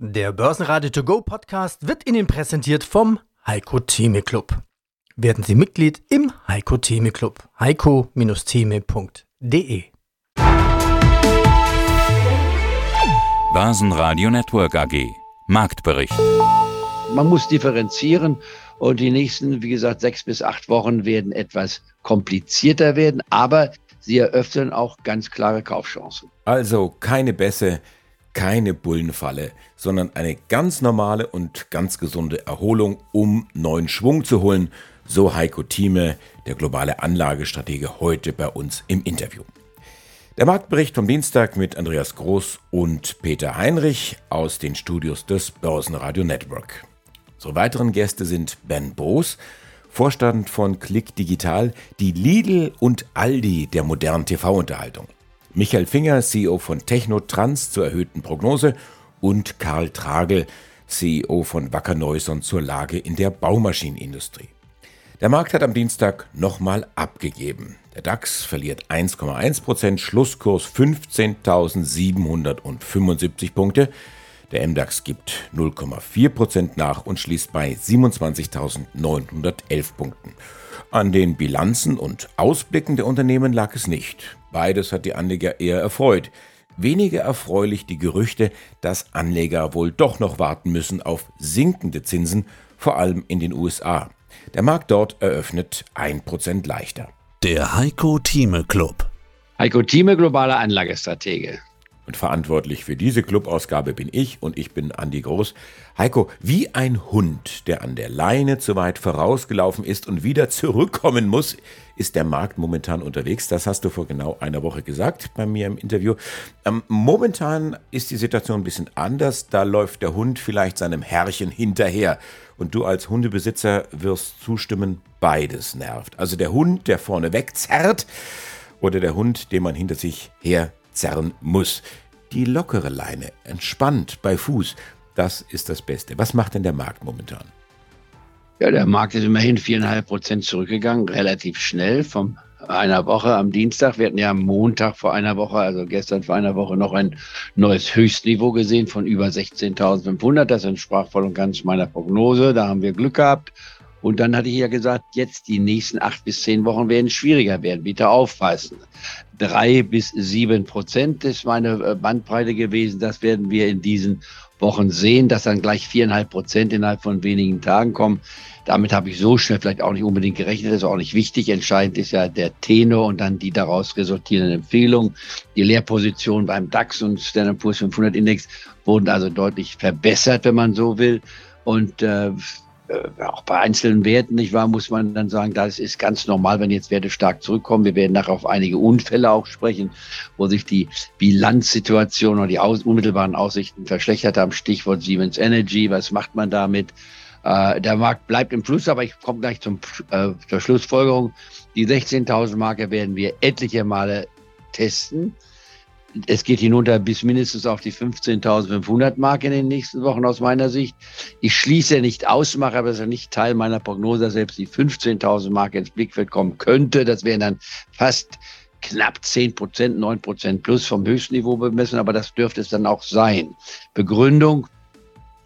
Der Börsenradio To Go Podcast wird Ihnen präsentiert vom Heiko Theme Club. Werden Sie Mitglied im Heiko Theme Club. heiko-theme.de Börsenradio Network AG Marktbericht. Man muss differenzieren und die nächsten, wie gesagt, sechs bis acht Wochen werden etwas komplizierter werden, aber sie eröffnen auch ganz klare Kaufchancen. Also keine Bässe, keine Bullenfalle, sondern eine ganz normale und ganz gesunde Erholung, um neuen Schwung zu holen. So Heiko Thieme, der globale Anlagestratege, heute bei uns im Interview. Der Marktbericht vom Dienstag mit Andreas Groß und Peter Heinrich aus den Studios des Börsenradio Network. Unsere weiteren Gäste sind Ben Boos, Vorstand von Click Digital, die Lidl und Aldi der modernen TV-Unterhaltung. Michael Finger, CEO von Technotrans zur erhöhten Prognose und Karl Tragel, CEO von Wacker Neuson zur Lage in der Baumaschinenindustrie. Der Markt hat am Dienstag nochmal abgegeben. Der DAX verliert 1,1%, Schlusskurs 15.775 Punkte. Der MDAX gibt 0,4% nach und schließt bei 27.911 Punkten. An den Bilanzen und Ausblicken der Unternehmen lag es nicht. Beides hat die Anleger eher erfreut. Weniger erfreulich die Gerüchte, dass Anleger wohl doch noch warten müssen auf sinkende Zinsen, vor allem in den USA. Der Markt dort eröffnet 1% leichter. Der Heiko Thieme Club. Heiko Thieme, globaler Anlagestratege. Und verantwortlich für diese Clubausgabe bin ich und ich bin Andi Groß. Heiko, wie ein Hund, der an der Leine zu weit vorausgelaufen ist und wieder zurückkommen muss, ist der Markt momentan unterwegs. Das hast du vor genau einer Woche gesagt bei mir im Interview. Ähm, momentan ist die Situation ein bisschen anders. Da läuft der Hund vielleicht seinem Herrchen hinterher. Und du als Hundebesitzer wirst zustimmen, beides nervt. Also der Hund, der vorne wegzerrt oder der Hund, den man hinter sich her zerren muss. Die lockere Leine, entspannt bei Fuß, das ist das Beste. Was macht denn der Markt momentan? Ja, der Markt ist immerhin viereinhalb Prozent zurückgegangen, relativ schnell von einer Woche am Dienstag. Wir hatten ja am Montag vor einer Woche, also gestern vor einer Woche, noch ein neues Höchstniveau gesehen von über 16.500. Das entsprach voll und ganz meiner Prognose. Da haben wir Glück gehabt. Und dann hatte ich ja gesagt, jetzt die nächsten acht bis zehn Wochen werden schwieriger werden. Bitte aufpassen. Drei bis sieben Prozent ist meine äh, Bandbreite gewesen. Das werden wir in diesen Wochen sehen, dass dann gleich viereinhalb Prozent innerhalb von wenigen Tagen kommen. Damit habe ich so schnell vielleicht auch nicht unbedingt gerechnet. Das ist auch nicht wichtig. Entscheidend ist ja der Tenor und dann die daraus resultierenden Empfehlungen. Die Leerposition beim DAX und Standard Poor's 500 Index wurden also deutlich verbessert, wenn man so will. Und äh, auch bei einzelnen Werten, nicht wahr, muss man dann sagen, das ist ganz normal, wenn jetzt Werte stark zurückkommen. Wir werden nachher auf einige Unfälle auch sprechen, wo sich die Bilanzsituation oder die unmittelbaren Aussichten verschlechtert haben. Stichwort Siemens Energy. Was macht man damit? Äh, der Markt bleibt im Fluss, aber ich komme gleich zum, äh, zur Schlussfolgerung. Die 16.000 Marke werden wir etliche Male testen es geht hinunter bis mindestens auf die 15.500 Mark in den nächsten Wochen aus meiner Sicht. Ich schließe nicht aus, mache aber das ist nicht Teil meiner Prognose, dass selbst die 15.000 Mark ins Blickfeld kommen könnte. Das wären dann fast knapp 10 Prozent, 9 Prozent plus vom Höchstniveau bemessen, aber das dürfte es dann auch sein. Begründung,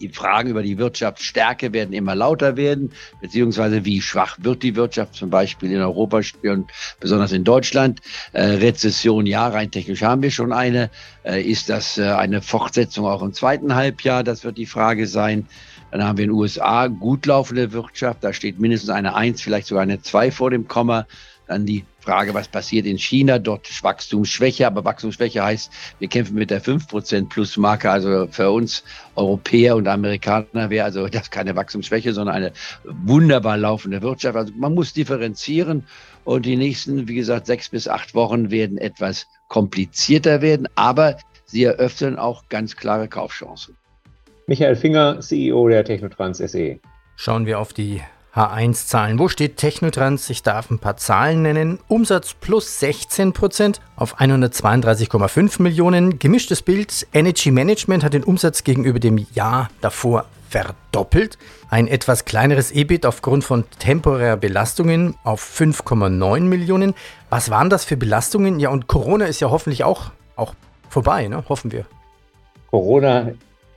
die Fragen über die Wirtschaftsstärke werden immer lauter werden, beziehungsweise wie schwach wird die Wirtschaft zum Beispiel in Europa und besonders in Deutschland. Äh, Rezession, ja, rein technisch haben wir schon eine. Äh, ist das äh, eine Fortsetzung auch im zweiten Halbjahr? Das wird die Frage sein. Dann haben wir in den USA gut laufende Wirtschaft. Da steht mindestens eine Eins, vielleicht sogar eine Zwei vor dem Komma. Dann die Frage, was passiert in China? Dort ist Wachstumsschwäche, aber Wachstumsschwäche heißt, wir kämpfen mit der 5% Plus-Marke. Also für uns Europäer und Amerikaner wäre also das keine Wachstumsschwäche, sondern eine wunderbar laufende Wirtschaft. Also man muss differenzieren und die nächsten, wie gesagt, sechs bis acht Wochen werden etwas komplizierter werden, aber sie eröffnen auch ganz klare Kaufchancen. Michael Finger, CEO der Technotrans SE. Schauen wir auf die H1-Zahlen. Wo steht Technotrans? Ich darf ein paar Zahlen nennen. Umsatz plus 16% auf 132,5 Millionen. Gemischtes Bild. Energy Management hat den Umsatz gegenüber dem Jahr davor verdoppelt. Ein etwas kleineres EBIT aufgrund von temporärer Belastungen auf 5,9 Millionen. Was waren das für Belastungen? Ja, und Corona ist ja hoffentlich auch, auch vorbei, ne? hoffen wir. Corona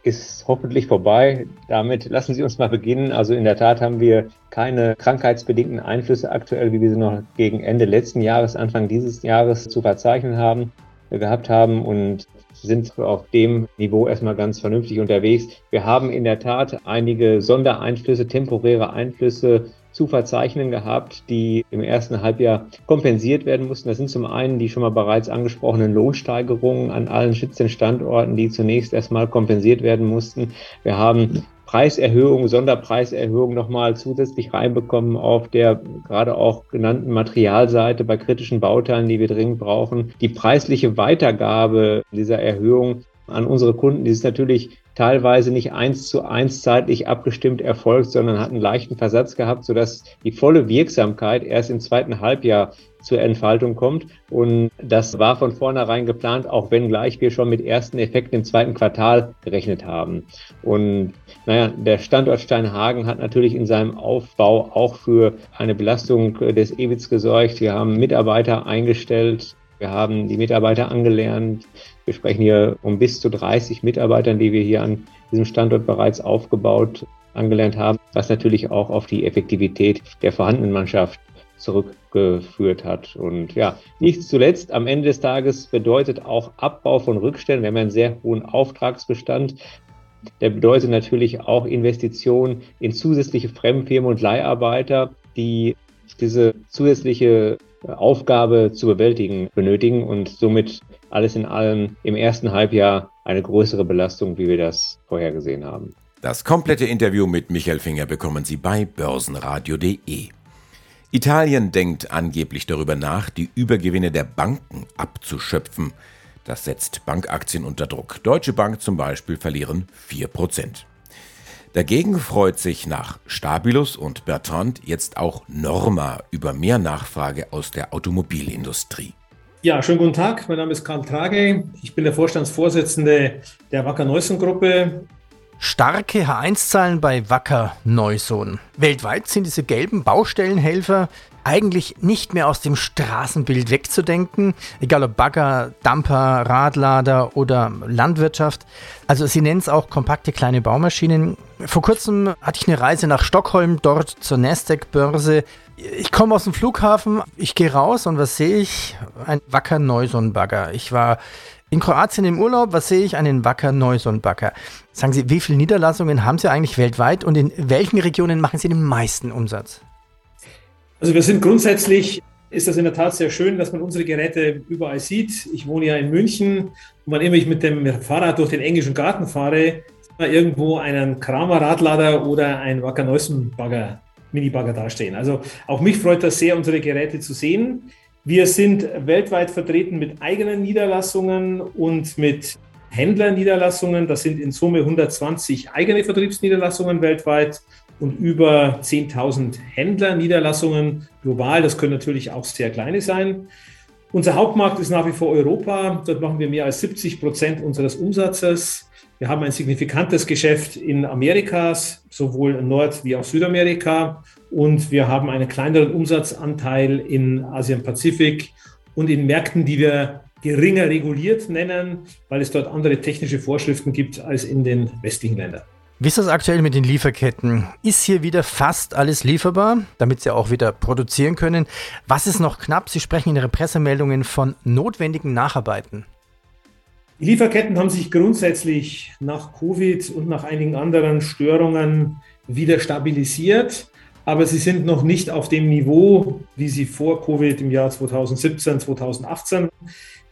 ist hoffentlich vorbei. Damit lassen Sie uns mal beginnen. Also in der Tat haben wir keine krankheitsbedingten Einflüsse aktuell, wie wir sie noch gegen Ende letzten Jahres, Anfang dieses Jahres zu verzeichnen haben, äh, gehabt haben und sind auf dem Niveau erstmal ganz vernünftig unterwegs. Wir haben in der Tat einige Sondereinflüsse, temporäre Einflüsse zu verzeichnen gehabt, die im ersten Halbjahr kompensiert werden mussten. Das sind zum einen die schon mal bereits angesprochenen Lohnsteigerungen an allen 17 Standorten, die zunächst erstmal kompensiert werden mussten. Wir haben Preiserhöhungen, Sonderpreiserhöhungen nochmal zusätzlich reinbekommen auf der gerade auch genannten Materialseite bei kritischen Bauteilen, die wir dringend brauchen. Die preisliche Weitergabe dieser Erhöhung an unsere Kunden, die ist natürlich teilweise nicht eins zu eins zeitlich abgestimmt erfolgt, sondern hat einen leichten Versatz gehabt, sodass die volle Wirksamkeit erst im zweiten Halbjahr zur Entfaltung kommt. Und das war von vornherein geplant, auch wenn gleich wir schon mit ersten Effekten im zweiten Quartal gerechnet haben. Und naja, der Standort Steinhagen hat natürlich in seinem Aufbau auch für eine Belastung des EBITs gesorgt. Wir haben Mitarbeiter eingestellt, wir haben die Mitarbeiter angelernt. Wir sprechen hier um bis zu 30 Mitarbeitern, die wir hier an diesem Standort bereits aufgebaut angelernt haben, was natürlich auch auf die Effektivität der vorhandenen Mannschaft zurückgeführt hat. Und ja, nicht zuletzt am Ende des Tages bedeutet auch Abbau von Rückständen. Wir haben einen sehr hohen Auftragsbestand. Der bedeutet natürlich auch Investitionen in zusätzliche Fremdfirmen und Leiharbeiter, die diese zusätzliche Aufgabe zu bewältigen benötigen und somit alles in allem im ersten Halbjahr eine größere Belastung, wie wir das vorhergesehen haben. Das komplette Interview mit Michael Finger bekommen Sie bei börsenradio.de. Italien denkt angeblich darüber nach, die Übergewinne der Banken abzuschöpfen. Das setzt Bankaktien unter Druck. Deutsche Bank zum Beispiel verlieren 4%. Dagegen freut sich nach Stabilus und Bertrand jetzt auch Norma über mehr Nachfrage aus der Automobilindustrie. Ja, schönen guten Tag. Mein Name ist Karl Trage. Ich bin der Vorstandsvorsitzende der Wacker Neuson Gruppe. Starke H1-Zahlen bei Wacker Neuson. Weltweit sind diese gelben Baustellenhelfer eigentlich nicht mehr aus dem Straßenbild wegzudenken, egal ob Bagger, Dumper, Radlader oder Landwirtschaft. Also sie nennen es auch kompakte kleine Baumaschinen. Vor kurzem hatte ich eine Reise nach Stockholm, dort zur Nasdaq-Börse. Ich komme aus dem Flughafen, ich gehe raus und was sehe ich? Ein Wacker Neuson-Bagger. Ich war in Kroatien im Urlaub, was sehe ich? Einen Wacker Neuson-Bagger. Sagen Sie, wie viele Niederlassungen haben Sie eigentlich weltweit und in welchen Regionen machen Sie den meisten Umsatz? Also wir sind grundsätzlich, ist das in der Tat sehr schön, dass man unsere Geräte überall sieht. Ich wohne ja in München und wann immer ich mit dem Fahrrad durch den englischen Garten fahre, irgendwo einen Kramer Radlader oder ein Wacker Neusen Bagger, Mini-Bagger dastehen. Also auch mich freut das sehr, unsere Geräte zu sehen. Wir sind weltweit vertreten mit eigenen Niederlassungen und mit Händlerniederlassungen. Das sind in Summe 120 eigene Vertriebsniederlassungen weltweit und über 10.000 Händlerniederlassungen global. Das können natürlich auch sehr kleine sein. Unser Hauptmarkt ist nach wie vor Europa. Dort machen wir mehr als 70 Prozent unseres Umsatzes. Wir haben ein signifikantes Geschäft in Amerikas, sowohl Nord- wie auch Südamerika. Und wir haben einen kleineren Umsatzanteil in Asien-Pazifik und in Märkten, die wir geringer reguliert nennen, weil es dort andere technische Vorschriften gibt als in den westlichen Ländern. Wie ist das aktuell mit den Lieferketten? Ist hier wieder fast alles lieferbar, damit Sie auch wieder produzieren können? Was ist noch knapp? Sie sprechen in Ihren Pressemeldungen von notwendigen Nacharbeiten. Die Lieferketten haben sich grundsätzlich nach Covid und nach einigen anderen Störungen wieder stabilisiert, aber sie sind noch nicht auf dem Niveau, wie sie vor Covid im Jahr 2017, 2018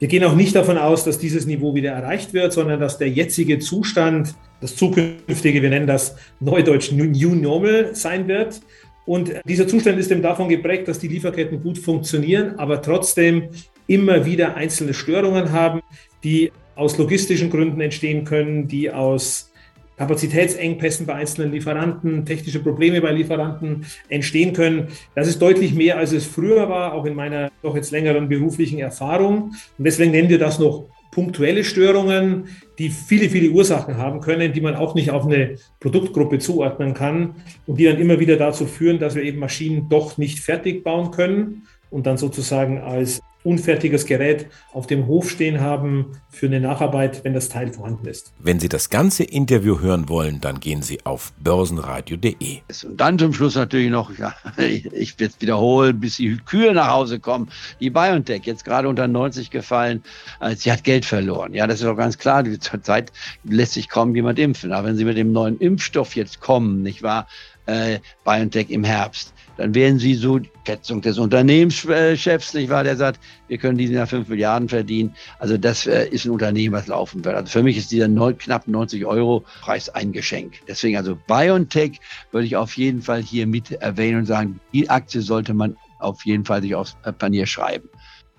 wir gehen auch nicht davon aus, dass dieses Niveau wieder erreicht wird, sondern dass der jetzige Zustand, das zukünftige, wir nennen das Neudeutsch New Normal sein wird. Und dieser Zustand ist eben davon geprägt, dass die Lieferketten gut funktionieren, aber trotzdem immer wieder einzelne Störungen haben, die aus logistischen Gründen entstehen können, die aus Kapazitätsengpässen bei einzelnen Lieferanten, technische Probleme bei Lieferanten entstehen können. Das ist deutlich mehr, als es früher war, auch in meiner doch jetzt längeren beruflichen Erfahrung. Und deswegen nennen wir das noch punktuelle Störungen, die viele, viele Ursachen haben können, die man auch nicht auf eine Produktgruppe zuordnen kann und die dann immer wieder dazu führen, dass wir eben Maschinen doch nicht fertig bauen können und dann sozusagen als unfertiges Gerät auf dem Hof stehen haben für eine Nacharbeit, wenn das Teil vorhanden ist. Wenn Sie das ganze Interview hören wollen, dann gehen Sie auf börsenradio.de. Und dann zum Schluss natürlich noch, ja, ich werde es wiederholen, bis die Kühe nach Hause kommen. Die BioNTech, jetzt gerade unter 90 gefallen, äh, sie hat Geld verloren. Ja, das ist doch ganz klar. Zurzeit lässt sich kaum jemand impfen. Aber wenn Sie mit dem neuen Impfstoff jetzt kommen, nicht wahr, äh, BioNTech im Herbst, dann werden Sie so, Schätzung des Unternehmenschefs, nicht wahr, der sagt, wir können diesen Jahr 5 Milliarden verdienen. Also das äh, ist ein Unternehmen, was laufen wird. Also für mich ist dieser neun, knapp 90 Euro Preis ein Geschenk. Deswegen also BioNTech würde ich auf jeden Fall hier mit erwähnen und sagen, die Aktie sollte man auf jeden Fall sich aufs Panier schreiben.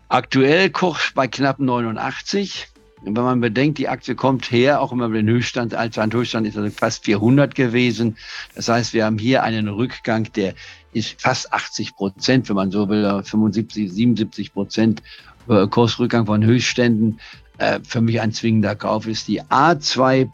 Aktuell Kurs bei knapp 89. Und wenn man bedenkt, die Aktie kommt her, auch immer den Höchststand, Höchststand ist also fast 400 gewesen. Das heißt, wir haben hier einen Rückgang, der ist fast 80 Prozent, wenn man so will, 75, 77 Prozent äh, Kursrückgang von Höchstständen. Äh, für mich ein zwingender Kauf ist die A2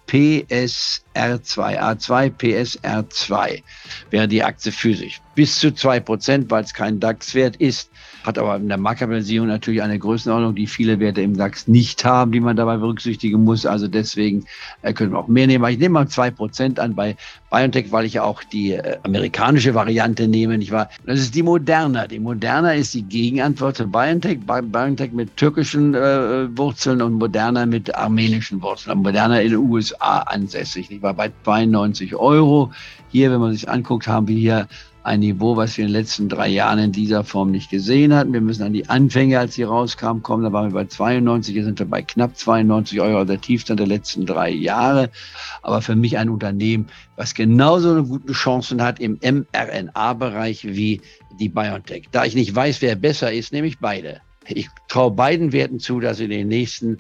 PSR2. A2 PSR2 wäre die Aktie physisch. Bis zu zwei Prozent, weil es kein DAX-Wert ist hat aber in der Marktkapitalisierung natürlich eine Größenordnung, die viele Werte im DAX nicht haben, die man dabei berücksichtigen muss. Also deswegen äh, können wir auch mehr nehmen. Aber ich nehme mal zwei Prozent an bei BioNTech, weil ich auch die äh, amerikanische Variante nehme. Nicht wahr? Das ist die Moderna. Die Moderna ist die Gegenantwort zu BioNTech. BioNTech mit türkischen äh, Wurzeln und Moderna mit armenischen Wurzeln. Moderna in den USA ansässig. Ich war bei 92 Euro. Hier, wenn man sich anguckt, haben wir hier ein Niveau, was wir in den letzten drei Jahren in dieser Form nicht gesehen hatten. Wir müssen an die Anfänge, als sie rauskamen, kommen. Da waren wir bei 92, jetzt sind wir bei knapp 92 Euro, der Tiefstand der letzten drei Jahre. Aber für mich ein Unternehmen, was genauso gute Chancen hat im mRNA-Bereich wie die BioNTech. Da ich nicht weiß, wer besser ist, nehme ich beide. Ich traue beiden Werten zu, dass sie in den nächsten,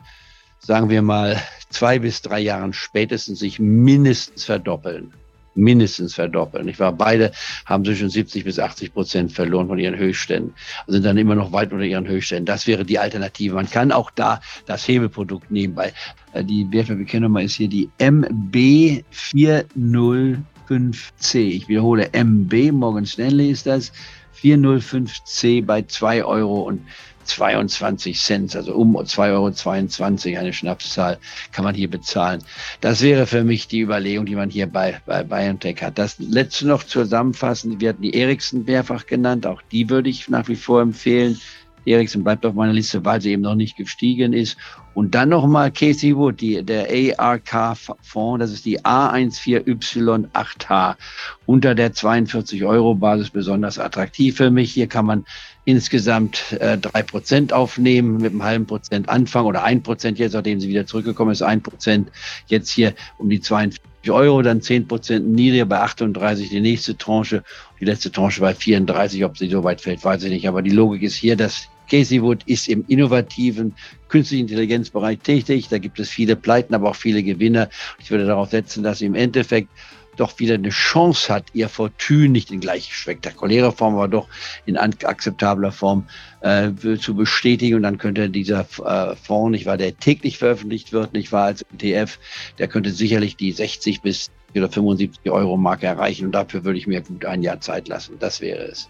sagen wir mal, zwei bis drei Jahren spätestens sich mindestens verdoppeln mindestens verdoppeln. Ich war beide haben zwischen 70 bis 80 Prozent verloren von ihren Höchstständen, also sind dann immer noch weit unter ihren Höchstständen. Das wäre die Alternative. Man kann auch da das Hebelprodukt nehmen, weil äh, die Wertpapierkennnummer ist hier die MB405C. Ich wiederhole MB, Morgan Stanley ist das. 405C bei 2 Euro und 22 Cent, also um 2,22 Euro, eine Schnapszahl, kann man hier bezahlen. Das wäre für mich die Überlegung, die man hier bei, bei BioNTech hat. Das letzte noch zusammenfassen, wir hatten die Ericsson mehrfach genannt, auch die würde ich nach wie vor empfehlen. Ericsson bleibt auf meiner Liste, weil sie eben noch nicht gestiegen ist. Und dann nochmal Casey Wood, die, der ARK-Fonds, das ist die A14Y8H, unter der 42-Euro-Basis besonders attraktiv für mich. Hier kann man insgesamt äh, drei äh, Prozent aufnehmen, mit einem halben Prozent Anfang oder ein Prozent jetzt, nachdem sie wieder zurückgekommen ist, ein Prozent jetzt hier um die 42 Euro, dann zehn Prozent niedriger bei 38 die nächste Tranche, die letzte Tranche bei 34, ob sie so weit fällt, weiß ich nicht. Aber die Logik ist hier, dass Casey Wood ist im innovativen künstlichen Intelligenzbereich tätig. Da gibt es viele Pleiten, aber auch viele Gewinner. Ich würde darauf setzen, dass sie im Endeffekt doch wieder eine Chance hat, ihr Fortune nicht in gleich spektakulärer Form, aber doch in akzeptabler Form äh, zu bestätigen. Und dann könnte dieser äh, Fonds, nicht wahr, der täglich veröffentlicht wird, nicht wahr, als ETF, der könnte sicherlich die 60 bis oder 75 Euro Marke erreichen. Und dafür würde ich mir gut ein Jahr Zeit lassen. Das wäre es.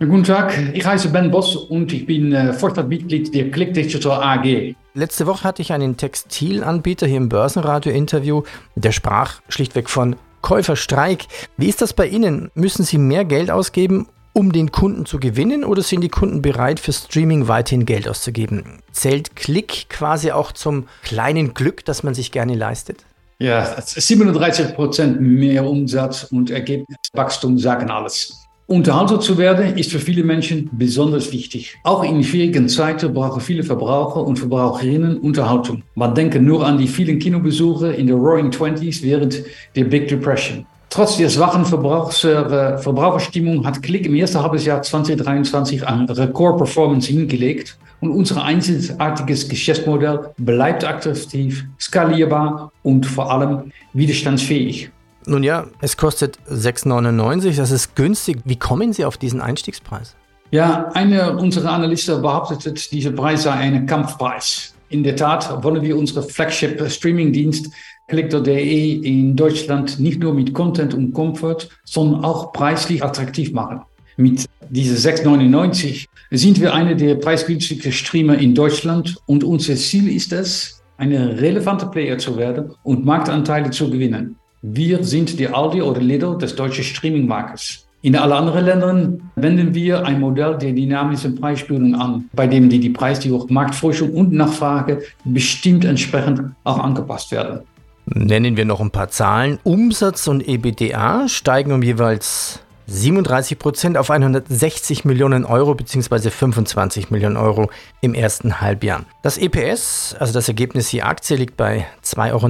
Guten Tag, ich heiße Ben Boss und ich bin äh, Vorstandsmitglied der Click Digital AG. Letzte Woche hatte ich einen Textilanbieter hier im Börsenradio-Interview, der sprach schlichtweg von Käuferstreik. Wie ist das bei Ihnen? Müssen Sie mehr Geld ausgeben, um den Kunden zu gewinnen oder sind die Kunden bereit, für Streaming weiterhin Geld auszugeben? Zählt Klick quasi auch zum kleinen Glück, das man sich gerne leistet? Ja, 37 Prozent mehr Umsatz und Ergebniswachstum sagen alles. Unterhalter zu werden ist für viele Menschen besonders wichtig. Auch in schwierigen Zeiten brauchen viele Verbraucher und Verbraucherinnen Unterhaltung. Man denke nur an die vielen Kinobesuche in der Roaring Twenties während der Big Depression. Trotz der schwachen äh, Verbraucherstimmung hat Klick im ersten Halbjahr 2023 eine Rekordperformance hingelegt und unser einzigartiges Geschäftsmodell bleibt attraktiv, skalierbar und vor allem widerstandsfähig. Nun ja, es kostet 6,99, das ist günstig. Wie kommen Sie auf diesen Einstiegspreis? Ja, einer unserer Analysten behauptet, dieser Preis sei ein Kampfpreis. In der Tat wollen wir unsere Flagship-Streaming-Dienst Collector.de in Deutschland nicht nur mit Content und Comfort, sondern auch preislich attraktiv machen. Mit diese 6,99 sind wir einer der preisgünstigsten Streamer in Deutschland und unser Ziel ist es, eine relevante Player zu werden und Marktanteile zu gewinnen. Wir sind die Aldi oder Lidl des deutschen Streaming-Marktes. In allen anderen Ländern wenden wir ein Modell der dynamischen Preisbildung an, bei dem die, die Preise durch Marktforschung und Nachfrage bestimmt entsprechend auch angepasst werden. Nennen wir noch ein paar Zahlen. Umsatz und EBDA steigen um jeweils 37 Prozent auf 160 Millionen Euro bzw. 25 Millionen Euro im ersten Halbjahr. Das EPS, also das Ergebnis je Aktie, liegt bei 2,49 Euro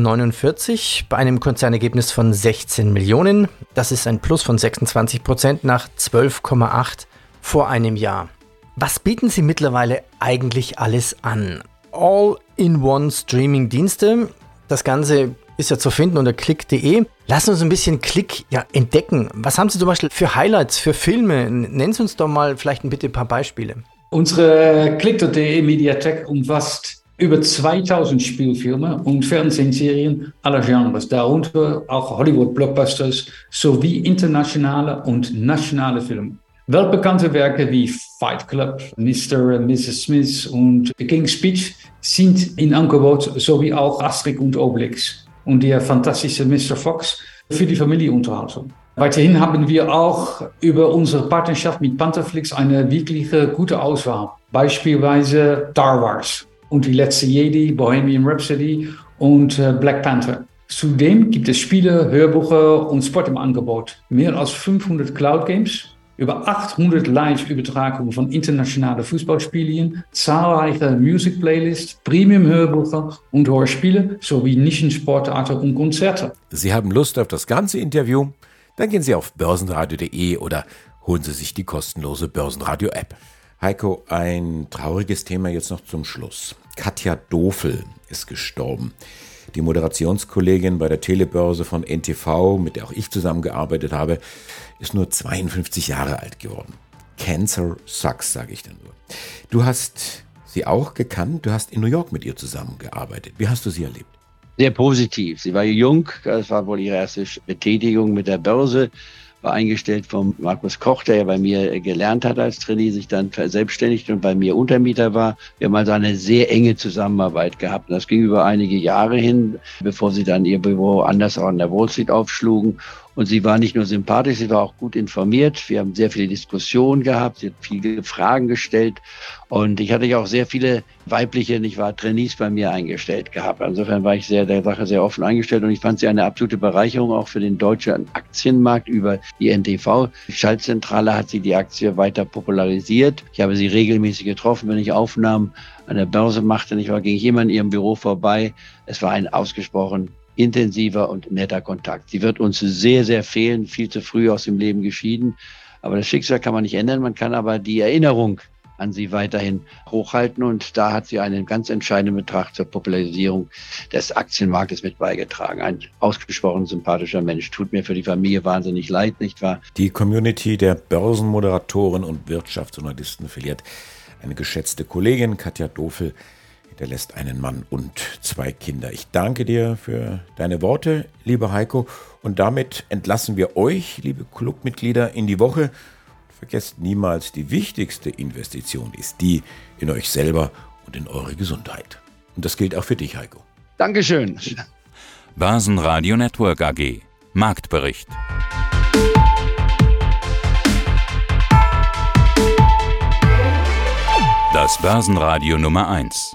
bei einem Konzernergebnis von 16 Millionen. Das ist ein Plus von 26 Prozent nach 12,8 vor einem Jahr. Was bieten Sie mittlerweile eigentlich alles an? All-in-One-Streaming-Dienste. Das Ganze ist ja zu finden unter klick.de. Lassen uns ein bisschen Klick ja, entdecken. Was haben Sie zum Beispiel für Highlights, für Filme? Nennen Sie uns doch mal vielleicht ein, bitte ein paar Beispiele. Unsere klick.de Mediathek umfasst über 2000 Spielfilme und Fernsehserien aller Genres, darunter auch Hollywood-Blockbusters sowie internationale und nationale Filme. Weltbekannte Werke wie Fight Club, Mr. und Mrs. Smith und The King's Speech sind in Angebot, sowie auch Asterix und Obelix und der fantastische Mr. Fox für die Familienunterhaltung. Weiterhin haben wir auch über unsere Partnerschaft mit Pantherflix eine wirklich gute Auswahl. Beispielsweise Star Wars und die letzte Jedi, Bohemian Rhapsody und äh, Black Panther. Zudem gibt es Spiele, Hörbuche und Sport im Angebot. Mehr als 500 Cloud Games über 800 Live-Übertragungen von internationalen Fußballspielen, zahlreiche Music-Playlists, Premium-Hörbucher und Hörspiele sowie Nischensportarten und Konzerte. Sie haben Lust auf das ganze Interview? Dann gehen Sie auf börsenradio.de oder holen Sie sich die kostenlose Börsenradio-App. Heiko, ein trauriges Thema jetzt noch zum Schluss. Katja Dofel ist gestorben. Die Moderationskollegin bei der Telebörse von NTV, mit der auch ich zusammengearbeitet habe, ist nur 52 Jahre alt geworden. Cancer sucks, sage ich dann nur. Du hast sie auch gekannt, du hast in New York mit ihr zusammengearbeitet. Wie hast du sie erlebt? Sehr positiv. Sie war jung, das war wohl ihre erste Betätigung mit der Börse war eingestellt von Markus Koch, der ja bei mir gelernt hat als Trainee, sich dann verselbstständigt und bei mir Untermieter war. Wir haben also eine sehr enge Zusammenarbeit gehabt. Und das ging über einige Jahre hin, bevor sie dann ihr Büro anders an der Wall Street aufschlugen. Und sie war nicht nur sympathisch, sie war auch gut informiert. Wir haben sehr viele Diskussionen gehabt, sie hat viele Fragen gestellt. Und ich hatte ja auch sehr viele weibliche, nicht wahr, Trainees bei mir eingestellt gehabt. Insofern war ich sehr der Sache sehr offen eingestellt und ich fand sie eine absolute Bereicherung auch für den deutschen Aktienmarkt über die NTV. Die Schaltzentrale hat sie die Aktie weiter popularisiert. Ich habe sie regelmäßig getroffen, wenn ich Aufnahmen an der Börse machte. Ich war, ging ich immer in ihrem Büro vorbei. Es war ein ausgesprochen intensiver und netter Kontakt. Sie wird uns sehr, sehr fehlen, viel zu früh aus dem Leben geschieden. Aber das Schicksal kann man nicht ändern, man kann aber die Erinnerung an sie weiterhin hochhalten. Und da hat sie einen ganz entscheidenden Betrag zur Popularisierung des Aktienmarktes mit beigetragen. Ein ausgesprochen sympathischer Mensch. Tut mir für die Familie wahnsinnig leid, nicht wahr? Die Community der Börsenmoderatoren und Wirtschaftsjournalisten verliert eine geschätzte Kollegin, Katja Dofel, der lässt einen Mann und zwei Kinder. Ich danke dir für deine Worte, lieber Heiko. Und damit entlassen wir euch, liebe Clubmitglieder, in die Woche. Vergesst niemals, die wichtigste Investition ist die in euch selber und in eure Gesundheit. Und das gilt auch für dich, Heiko. Dankeschön. Basen Network AG. Marktbericht. Das Börsenradio Nummer 1.